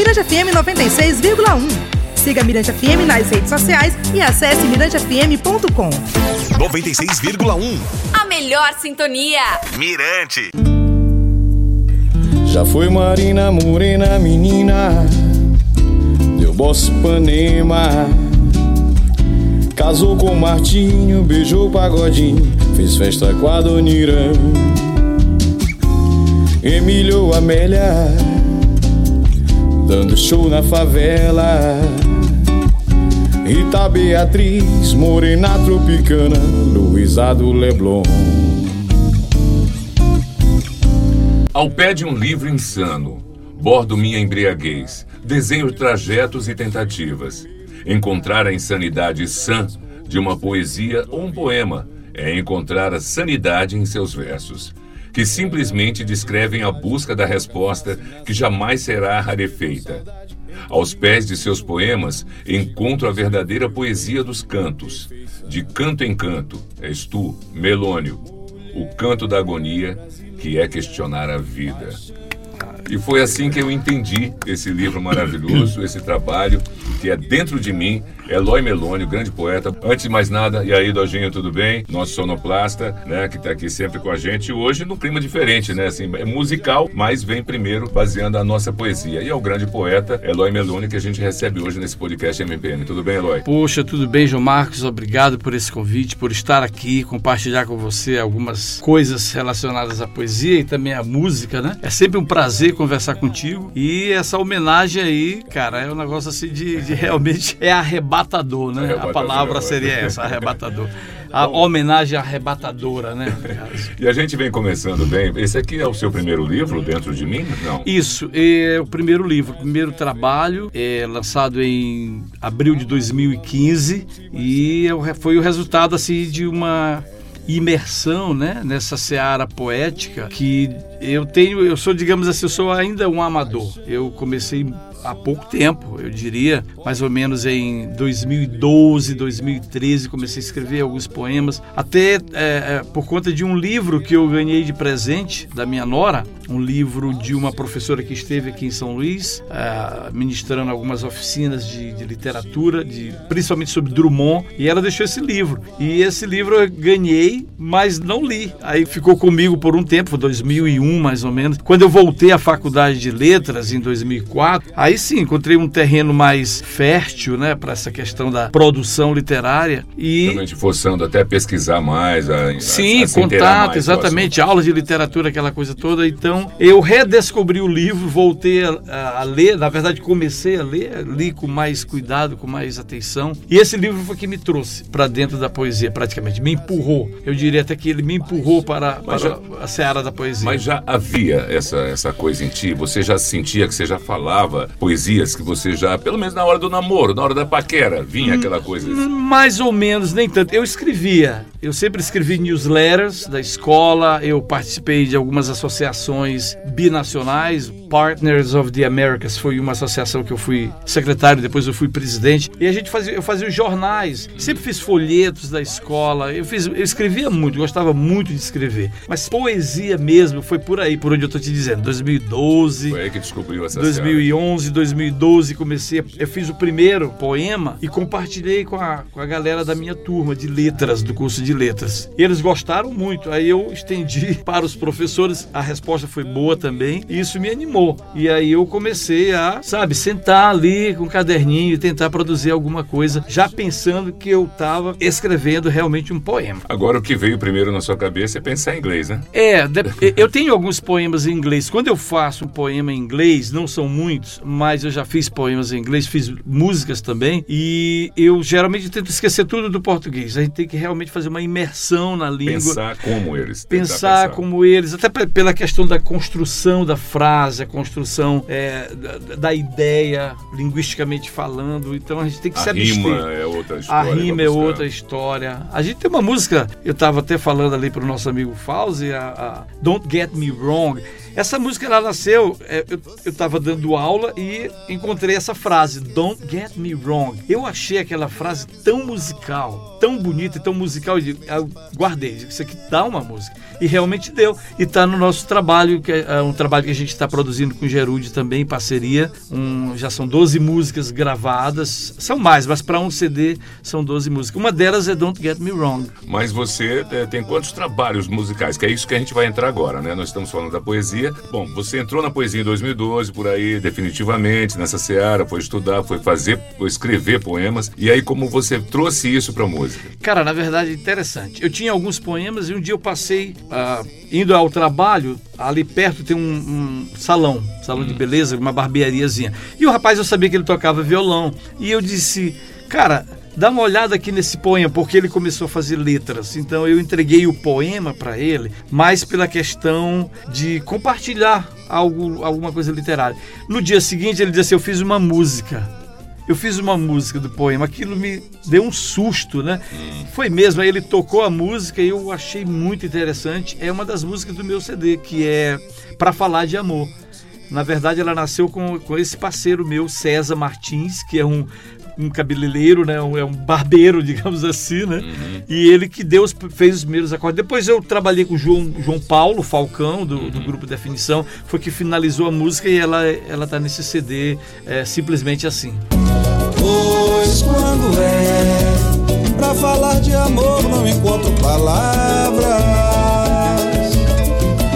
Mirante FM 96,1. Siga Mirante FM nas redes sociais e acesse mirantefm.com. 96,1. A melhor sintonia. Mirante. Já foi Marina Morena, menina, deu boss Panema. Casou com Martinho, beijou o pagodinho, fez festa com a Donira. Emílio Amélia, dando show na favela. Rita Beatriz, Morena Tropicana, Luísa do Leblon. Ao pé de um livro insano, bordo minha embriaguez, desenho trajetos e tentativas. Encontrar a insanidade sã de uma poesia ou um poema é encontrar a sanidade em seus versos, que simplesmente descrevem a busca da resposta que jamais será rarefeita. Aos pés de seus poemas, encontro a verdadeira poesia dos cantos. De canto em canto, és tu, Melônio, o canto da agonia que é questionar a vida. E foi assim que eu entendi esse livro maravilhoso, esse trabalho que é dentro de mim, Eloy Meloni, grande poeta. Antes de mais nada, e aí, Dojinho, tudo bem? Nosso sonoplasta, né, que está aqui sempre com a gente. Hoje, num clima diferente, né? Assim, é musical, mas vem primeiro baseando a nossa poesia. E é o grande poeta Eloy Meloni que a gente recebe hoje nesse podcast MPM. Tudo bem, Eloy? Poxa, tudo bem, João Marcos. Obrigado por esse convite, por estar aqui, compartilhar com você algumas coisas relacionadas à poesia e também à música, né? É sempre um prazer conversar contigo. E essa homenagem aí, cara, é um negócio assim de, de realmente é arrebatador, né? Arrebatador, a palavra seria essa, arrebatador. A homenagem arrebatadora, né? E a gente vem começando bem. Esse aqui é o seu primeiro livro, Dentro de Mim? Não. Isso, é o primeiro livro, o primeiro trabalho, é lançado em abril de 2015 e é foi o resultado assim de uma imersão, né, nessa seara poética que eu tenho, eu sou, digamos assim, eu sou ainda um amador. Eu comecei há pouco tempo, eu diria, mais ou menos em 2012, 2013, comecei a escrever alguns poemas, até é, é, por conta de um livro que eu ganhei de presente da minha nora, um livro de uma professora que esteve aqui em São Luís, é, ministrando algumas oficinas de, de literatura, de, principalmente sobre Drummond, e ela deixou esse livro. E esse livro eu ganhei, mas não li. Aí ficou comigo por um tempo, 2001 mais ou menos. Quando eu voltei à faculdade de letras em 2004, aí sim encontrei um terreno mais fértil, né, para essa questão da produção literária e Também te forçando até a pesquisar mais, a, a- Sim, a inteirar contato, exatamente, aulas de literatura, aquela coisa toda. Então, eu redescobri o livro, voltei a, a- a ler, na verdade, comecei a ler, li com mais cuidado, com mais atenção. E esse livro foi que me trouxe para dentro da poesia, praticamente, me empurrou. Eu diria até que ele me empurrou para, para já- a seara da poesia. Mas já havia essa, essa coisa em ti? Você já sentia que você já falava poesias que você já, pelo menos na hora do namoro, na hora da paquera, vinha aquela coisa. Mais ou menos, nem tanto. Eu escrevia. Eu sempre escrevi newsletters da escola. Eu participei de algumas associações binacionais. Partners of the Americas foi uma associação que eu fui secretário, depois eu fui presidente. E a gente fazia, eu fazia os jornais. Sempre fiz folhetos da escola. Eu fiz, eu escrevia muito, gostava muito de escrever. Mas poesia mesmo foi por aí, por onde eu tô te dizendo. 2012. Foi aí que descobriu essa 2011, 2012, comecei, eu fiz o primeiro poema e compartilhei com a, com a galera da minha turma de letras, do curso de letras. E eles gostaram muito, aí eu estendi para os professores, a resposta foi boa também, e isso me animou. E aí eu comecei a, sabe, sentar ali com um caderninho e tentar produzir alguma coisa, já pensando que eu estava escrevendo realmente um poema. Agora o que veio primeiro na sua cabeça é pensar em inglês, né? É, eu tenho alguns poemas em inglês. Quando eu faço um poema em inglês, não são muitos, mas eu já fiz poemas em inglês, fiz músicas também, e eu geralmente tento esquecer tudo do português. A gente tem que realmente fazer uma imersão na língua. Pensar como eles. tentar Pensar como eles, até pe- pela questão da construção da frase, construção é, da, da ideia, linguisticamente falando. Então a gente tem que A se abster. rima é outra A história. rima pra é outra história. A gente tem uma música, eu estava até falando ali pro nosso amigo Fauzi, a, a Don't Get Me Wrong. Essa música ela nasceu, é, eu, eu tava dando aula e encontrei essa frase, Don't Get Me Wrong. Eu achei aquela frase tão musical, tão bonita e tão musical, eu guardei, isso aqui dá uma música. E realmente deu. E tá no nosso trabalho, que é é um trabalho que a gente está produzindo com o Gerude também, em parceria. Um, já são 12 músicas gravadas, são mais, mas para um CD são 12 músicas. Uma delas é Don't Get Me Wrong. Mas você é, tem quantos trabalhos musicais? Que é isso que a gente vai entrar agora, né? Nós estamos falando da poesia. Bom, você entrou na poesia em 2012, por aí, definitivamente, nessa seara, foi estudar, foi fazer, foi escrever poemas. E aí, como você trouxe isso para música? Cara, na verdade, interessante. Eu tinha alguns poemas e um dia eu passei ah, indo ao trabalho, ali perto tem um, um salão, salão de beleza, uma barbeariazinha. E o rapaz, eu sabia que ele tocava violão. E eu disse, cara, dá uma olhada aqui nesse poema, porque ele começou a fazer letras. Então eu entreguei o poema para ele, mais pela questão de compartilhar algo, alguma coisa literária. No dia seguinte ele disse assim, eu fiz uma música. Eu fiz uma música do poema, aquilo me deu um susto, né? Foi mesmo, aí ele tocou a música e eu achei muito interessante. É uma das músicas do meu CD, que é Para Falar de Amor. Na verdade, ela nasceu com, com esse parceiro meu, César Martins, que é um, um cabeleireiro, né? Um, é um barbeiro, digamos assim, né? E ele que deu os- fez os primeiros acordes. Depois eu trabalhei com o João, João Paulo Falcão, do, do grupo Definição, foi que finalizou a música e ela, ela tá nesse CD é, simplesmente assim. Pois quando é pra falar de amor não encontro palavras.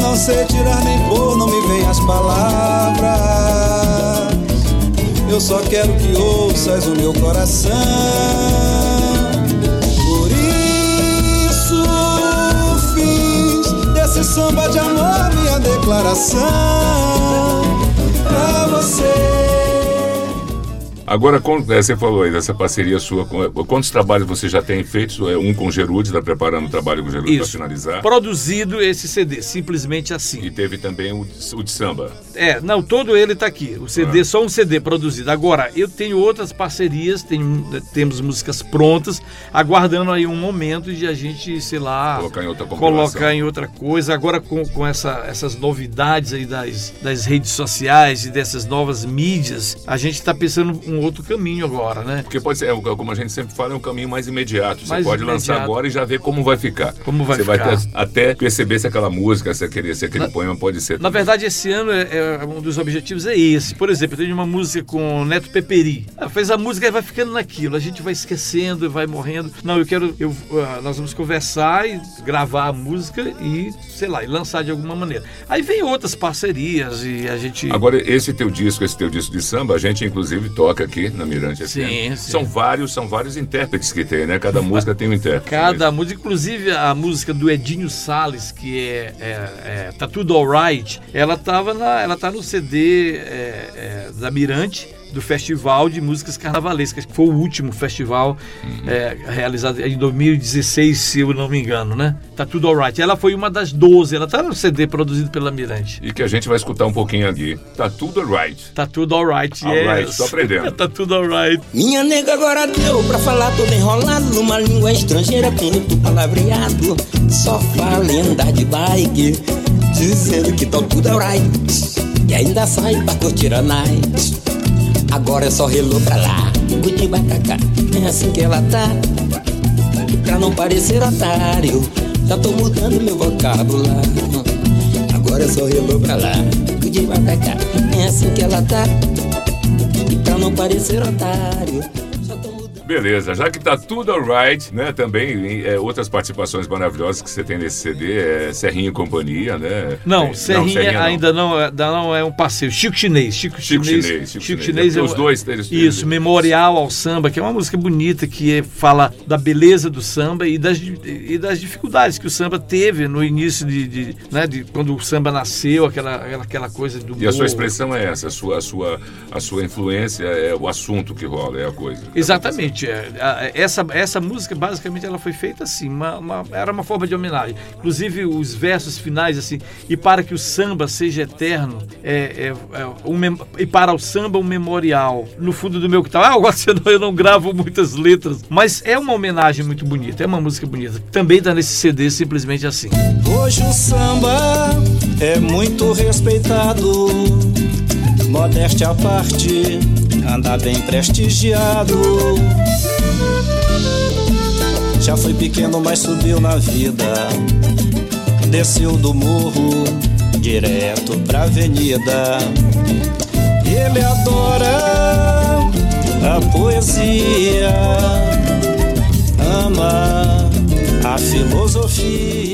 Não sei tirar nem pôr, não me vem as palavras. Eu só quero que ouças o meu coração. Por isso fiz desse samba de amor minha declaração Agora, com- é, você falou aí dessa parceria sua. Quantos trabalhos você já tem feito? É, Um com o Gerude, está preparando o trabalho com o Gerude para finalizar. Produzido esse CD, simplesmente E assim. teve também o, de- o de samba. É, não, todo ele tá aqui. O CD, só um CD produzido. Agora, eu tenho outras parcerias, tenho, temos músicas prontas, aguardando aí um momento de a gente, sei lá, Colocar em outra colocar em outra coisa. Agora, com, com essa, essas novidades aí das, das redes sociais e dessas novas mídias, a gente está pensando um outro caminho agora, né? Porque pode ser, é, como a gente sempre fala, é um caminho mais imediato. Você Mais pode lançar imediato. agora e já ver como vai ficar. Como vai Você ficar. vai até perceber se aquela música, se aquele, se aquele poema pode ser. Na verdade, esse ano é, é- um dos objetivos é esse. Por exemplo, eu tenho uma música com o Neto Peperi. Ah, fez a música e vai ficando naquilo. A gente vai esquecendo, vai morrendo. Não, eu quero. Eu, ah, nós vamos conversar e gravar a música e, sei lá, e lançar de alguma maneira. Aí vem outras parcerias e a gente. Agora, esse teu disco, esse teu disco de samba, a gente inclusive toca aqui na Mirante Sim, sim. São vários, são vários intérpretes que tem, né? Cada música tem um intérprete. Cada música, inclusive a música do Edinho Salles, que é, é, é Tá Tudo Alright, ela tava na, ela tá no CD é, é, da Mirante do Festival de Músicas Carnavalescas, que foi o último festival é, realizado em 2016, se eu não me engano, né? Tá Tudo Alright. Ela foi uma das 12, ela tá no CD produzido pela Mirante. E que a gente vai escutar um pouquinho aqui. Tá tudo right. Tá Tudo Alright, Alright, yes. tô aprendendo. tá Tudo Alright. Minha nega agora deu pra falar todo enrolado numa língua estrangeira com muito palavreado. Só fala em andar de bike, dizendo que tá tudo alright. E ainda sai pra curtir a night. Agora é só relou pra lá, guti bacacá. É assim que ela tá. Pra não parecer otário, já tô mudando meu vocabulário. Agora é só relou pra lá, guti bacacá. É assim que ela tá. Pra não parecer otário. Beleza, já que tá tudo alright, né? Também é, outras participações maravilhosas que você tem nesse CD, é Serrinha e Companhia, né? Não, Tem- Serrinha, não. ainda não, é- ainda não é um parceiro. Chico Chinês. Chico, Chico Chinês. Chinês, Chico Chico Chinês. Chinês É é os dois, eles- Isso, eles- Memorial ao Samba, que é uma música bonita que é- fala da beleza do samba e das, e das dificuldades que o samba teve no início de, de, né, de quando o samba nasceu, aquela, aquela, coisa do E a sua morro. expressão é essa, a sua, a sua, a sua influência é o assunto que rola, é a coisa. Exatamente. É. Essa, essa música, basicamente, ela foi feita assim, uma, uma- era uma forma de homenagem. Inclusive, os versos finais, assim, e para que o samba seja eterno, é, é- é um e para o samba um memorial. No fundo do meu que tá, ah, eu, eu não- gravo muitas letras, mas é uma homenagem muito bonita, é uma música bonita. Também tá nesse CD, simplesmente assim. Hoje o samba é muito respeitado. Modéstia à parte, anda bem prestigiado. Já foi pequeno, mas subiu na vida. Desceu do morro, direto pra avenida. Ele adora a poesia, ama a filosofia.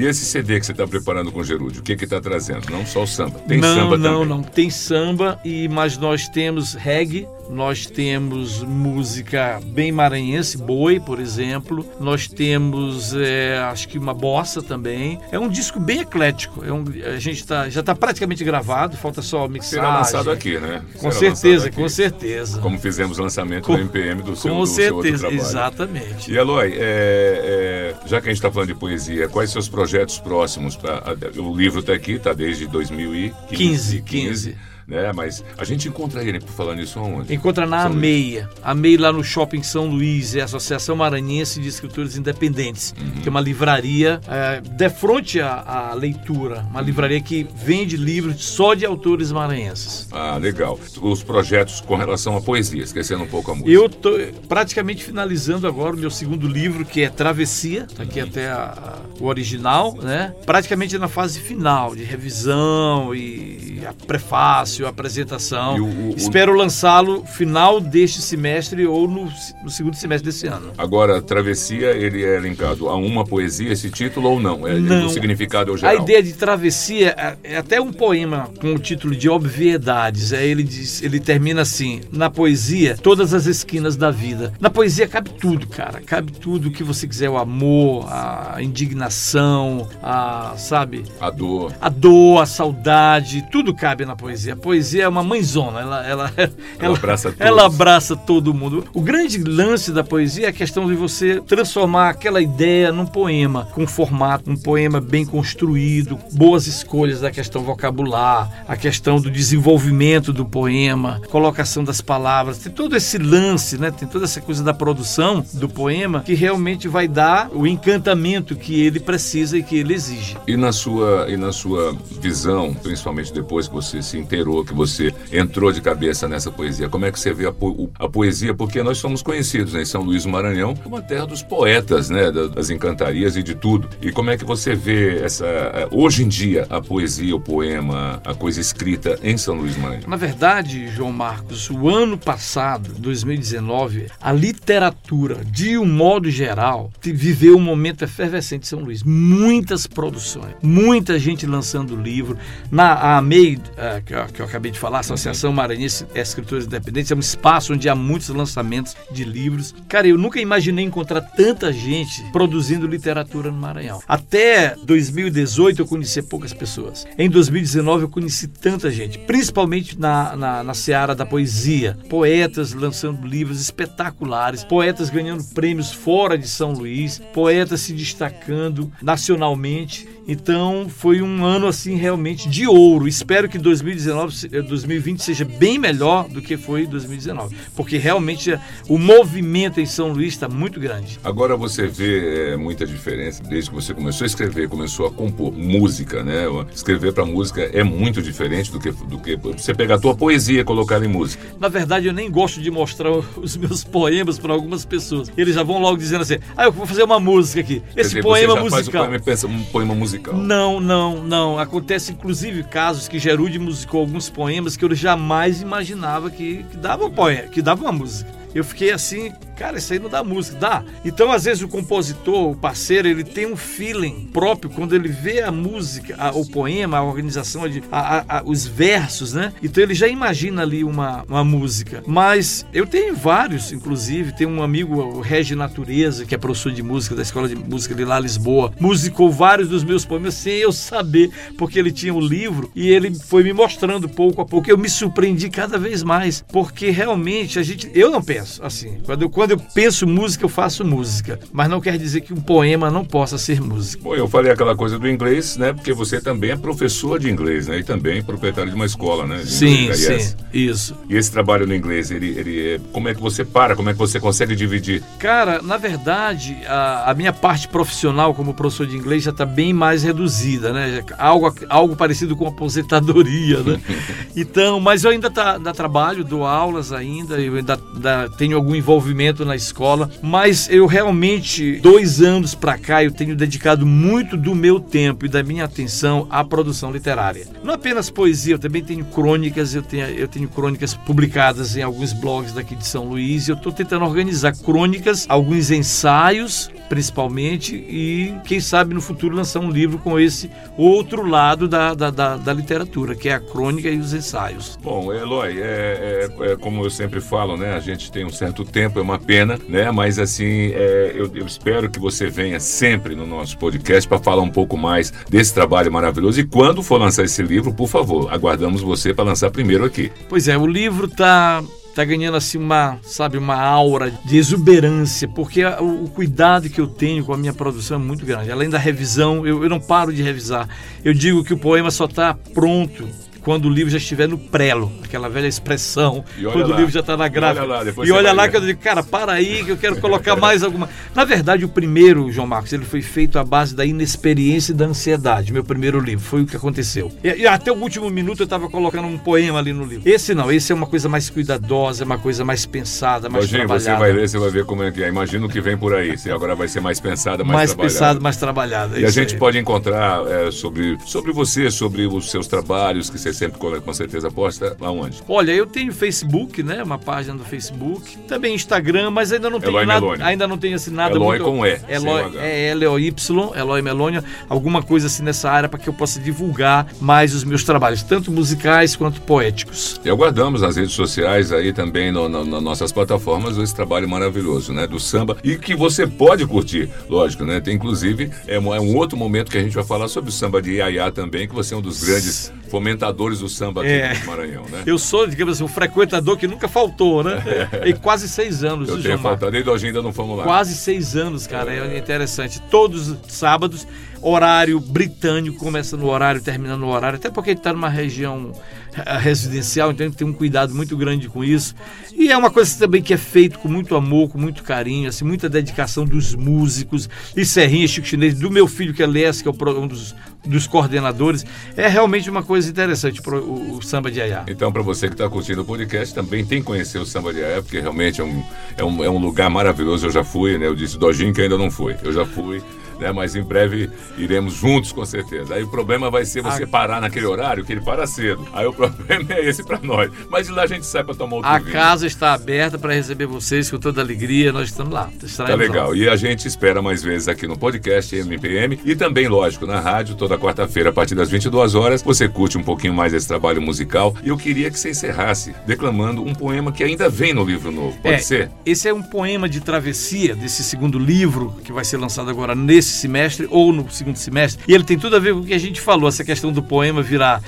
E esse CD que você está preparando com o Gerúdio, o que que está trazendo? Não só o samba, tem não, samba não, também. não. Tem samba, e, mas nós temos reggae, nós temos música bem maranhense, boi, por exemplo. Nós temos, é, acho que uma bossa também. É um disco bem eclético. É um, a gente tá, já está praticamente gravado, falta só mixagem. Será lançado aqui, né? Com Será certeza, aqui. com certeza. Como fizemos o lançamento Com- do MPM do seu, Com do seu outro certeza, trabalho. exatamente. E Eloy, é, é, já que a gente está falando de poesia, quais seus projetos próximos? Pra, a- o livro está aqui, está desde 2015. 15, 15. Né? Mas a gente encontra ele, por falar nisso, aonde? Encontra na São Luís. AMEIA. AMEI lá no Shopping São Luís, é a Associação Maranhense de Escritores Independentes, Uhum. que é uma livraria é, de frente à, à leitura, uma livraria que vende livros só de autores maranhenses. Ah, legal. Os projetos com relação à poesia, esquecendo um pouco a música. Eu estou praticamente finalizando agora o meu segundo livro, que é Travessia, tá aqui até a- a- o original, né? Praticamente na fase final de revisão e a prefácio, a apresentação. O- o- o- Espero lançá-lo final deste semestre ou no, no segundo semestre desse ano. Agora, Travessia, ele é linkado a uma poesia, esse título, ou não? É, Não. O significado é o A geral. ideia de travessia é- é até um poema com o título de Obviedades. É, ele, diz, ele termina assim: na poesia, todas as esquinas da vida. Na poesia cabe tudo, cara. Cabe tudo o que você quiser: o amor, a indignação, a, sabe, A dor. a dor, a saudade, tudo cabe na poesia. A poesia é uma mãezona, ela, ela, ela, abraça todos. ela abraça todo mundo. O grande lance da poesia é a questão de você transformar aquela ideia num poema, com formato, um poema bem construído, boas escolhas da questão vocabular, a questão do desenvolvimento do poema, colocação das palavras, tem todo esse lance, né? Tem toda essa coisa da produção do poema que realmente vai dar o encantamento que ele precisa e que ele exige. E na sua e na sua visão, principalmente depois que você se inteirou, que você entrou de cabeça nessa poesia, como é que você vê a, po- a poesia? Porque nós somos conhecidos né, em São Luís do Maranhão como a terra dos poetas, né, da- das encantarias e de tudo. E como é que você vê essa hoje em dia a poesia, o poema, a coisa escrita em São Luís do Maranhão? Na verdade, João Marcos, o ano passado, 2019, a literatura, de um modo geral, viveu um momento efervescente em São Luís. Muitas produções, muita gente lançando livro. Na a AMEI, eh, que, eu, que eu acabei de falar, Associação Maranhense de Escritores Independentes, é um espaço onde há muitos lançamentos de livros. Cara, eu nunca imaginei encontrar tanta gente produzindo literatura no Maranhão. Até 2018 eu conheci poucas pessoas. Em 2019 eu conheci tanta gente, principalmente na, na, na seara da poesia. Poetas lançando livros espetaculares, poetas ganhando prêmios fora de São Luís, poetas se destacando nacionalmente. Então foi um ano assim realmente de ouro. Espero que 2019, se- eh, 2020 seja bem melhor do que foi 2019, porque realmente eh, o movimento em São Luís está muito grande. Agora você vê é, muita diferença desde que você começou a escrever, começou a compor música, né? Escrever para música é muito diferente do que, do que você pegar a tua poesia e colocar em música. Na verdade, eu nem gosto de mostrar os meus poemas para algumas pessoas. Eles já vão logo dizendo assim: ah, eu vou fazer uma música aqui. Esse dizer, poema já faz musical. poema um poema musical. Não, não, não. Acontece inclusive casos que Gerude musicou alguns poemas que eu jamais imaginava que, que dava um poema, que dava uma música. Eu fiquei assim, cara, isso aí não dá música, dá. Então, às vezes, o compositor, o parceiro, ele tem um feeling próprio quando ele vê a música, a- o poema, a organização, a- a- os versos, né? Então ele já imagina ali uma, uma música. Mas eu tenho vários, inclusive, tem um amigo, o Regi Natureza, que é professor de música da Escola de Música de lá, Lisboa, musicou vários dos meus poemas sem eu saber, porque ele tinha o livro e ele foi me mostrando pouco a pouco. Eu me surpreendi cada vez mais, porque realmente a gente, eu não penso assim. Quando eu, quando quando eu penso música, eu faço música. Mas não quer dizer que um poema não possa ser música. Bom, eu falei aquela coisa do inglês, né? Porque você também é professor de inglês, né? E também proprietário de uma escola, né? Sim, yes. sim, isso. E esse trabalho no inglês, ele, ele é- como é que você para? Como é que você consegue dividir? Cara, na verdade, a, a minha parte profissional como professor de inglês já está bem mais reduzida, né? Algo, algo parecido com aposentadoria, né? Então, mas eu ainda, tá, ainda trabalho, dou aulas ainda, eu ainda, ainda tenho algum envolvimento na escola, mas eu realmente, dois anos para cá, eu tenho dedicado muito do meu tempo e da minha atenção à produção literária. Não apenas poesia, eu também tenho crônicas, eu tenho, eu tenho crônicas publicadas em alguns blogs daqui de São Luís, eu estou tentando organizar crônicas, alguns ensaios, principalmente, e quem sabe no futuro lançar um livro com esse outro lado da, da, da, da literatura, que é a crônica e os ensaios. Bom, Eloy, é, é- é como eu sempre falo, né? A gente tem um certo tempo, é uma pena, né? Mas assim, é, eu, eu espero que você venha sempre no nosso podcast para falar um pouco mais desse trabalho maravilhoso. E quando for lançar esse livro, por favor, aguardamos você para lançar primeiro aqui. Pois é, o livro tá tá ganhando assim uma, sabe, uma aura de exuberância, porque o cuidado que eu tenho com a minha produção é muito grande. Além da revisão, eu, eu não paro de revisar. Eu digo que o poema só está pronto quando o livro já estiver no prelo, aquela velha expressão, E quando lá. o livro já está na E gráfica. olha lá, E você olha lá que eu digo, cara, para aí que eu quero colocar mais alguma. Na verdade, o primeiro, João Marcos, ele foi feito à base da inexperiência e da ansiedade. Meu primeiro livro, foi o que aconteceu. E, e até o último minuto eu estava colocando um poema ali no livro. Esse não, esse é uma coisa mais cuidadosa, é uma coisa mais pensada, mais você trabalhada. vai ler, você vai ver como é que é. Imagina o que vem por aí. Você agora vai ser mais pensada, mais, mais trabalhada. pensado, mais trabalhada. é E a isso gente aí. pode encontrar é, sobre, sobre você, sobre os seus trabalhos, que você sempre com, certeza posta lá onde? Olha, eu tenho Facebook, né? Uma página do Facebook. Também Instagram, mas ainda não tenho Eloy nada. Meloni. Ainda não tenho assim nada Eloy muito. com E, Eloy, o H. é L-O-Y, Eloy Melônia. Alguma coisa assim nessa área para que eu possa divulgar mais os meus trabalhos, tanto musicais quanto poéticos. E aguardamos nas redes sociais aí também, no, no- nas nossas plataformas, esse trabalho maravilhoso, né? Do samba. E que você pode curtir, lógico, né? Tem inclusive, é um, é um outro momento que a gente vai falar sobre o samba de Iaiá também, que você é um dos grandes fomentadores do samba aqui É. no Maranhão, né? Eu sou, digamos assim, um frequentador que nunca faltou, né? E quase seis anos, Eu tenho faltado, desde hoje ainda não fomos lá. Quase seis anos, cara. É interessante. Todos os sábados, horário britânico, começa no horário, termina no horário. Até porque ele está numa região eh, residencial, então tem um cuidado muito grande com isso. E é uma coisa também que é feito com muito amor, com muito carinho, assim, muita dedicação dos músicos. E Serrinha, Chico Chinês, do meu filho que é Les, que é um dos, dos coordenadores. É realmente uma coisa interessante pro, o, o samba de Aiá. Então, para você que está curtindo o podcast, também tem que conhecer o Samba de Aé, porque realmente é um, é, um, é um lugar maravilhoso. Eu já fui, né? Eu disse Dojinho que ainda não foi. Eu já fui, né? Mas em breve iremos juntos, com certeza. Aí o problema vai ser você parar naquele horário, que ele para cedo. Aí o problema é esse para nós. Mas de lá a gente sai para tomar outro A vinho. casa está aberta para receber vocês com toda alegria. Nós estamos lá. Tá Estaremos lá. legal. E a gente espera mais vezes aqui no podcast MPM e também, lógico, na rádio, toda quarta-feira, a partir das 22 horas. Você curte um pouquinho mais esse trabalho musical. E eu queria que você encerrasse declamando um poema que ainda vem no livro novo. Pode É, ser? Esse é um poema de travessia desse segundo livro que vai ser lançado agora nesse semestre ou no segundo semestre. E ele tem tudo a ver com o que a gente falou, essa questão do poema virar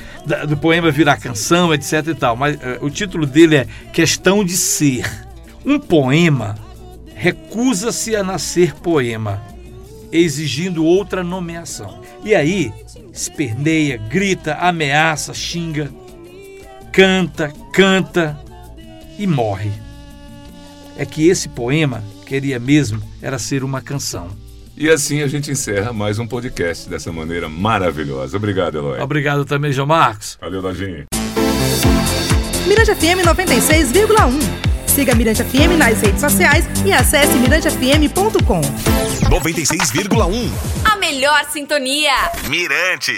do poema virar canção, etc e tal. Mas eh, o título dele é Questão de ser. Um poema recusa-se a nascer poema, exigindo outra nomeação. E aí esperneia, grita, ameaça, xinga, canta, canta e morre é que esse poema queria mesmo era ser uma canção. E assim a gente encerra mais um podcast dessa maneira maravilhosa. Obrigado, Eloy. Obrigado também, João Marcos. Valeu, Lojinha. Mirante FM 96,1. Siga Mirante FM nas redes sociais e acesse mirantefm.com. 96,1. A melhor sintonia. Mirante.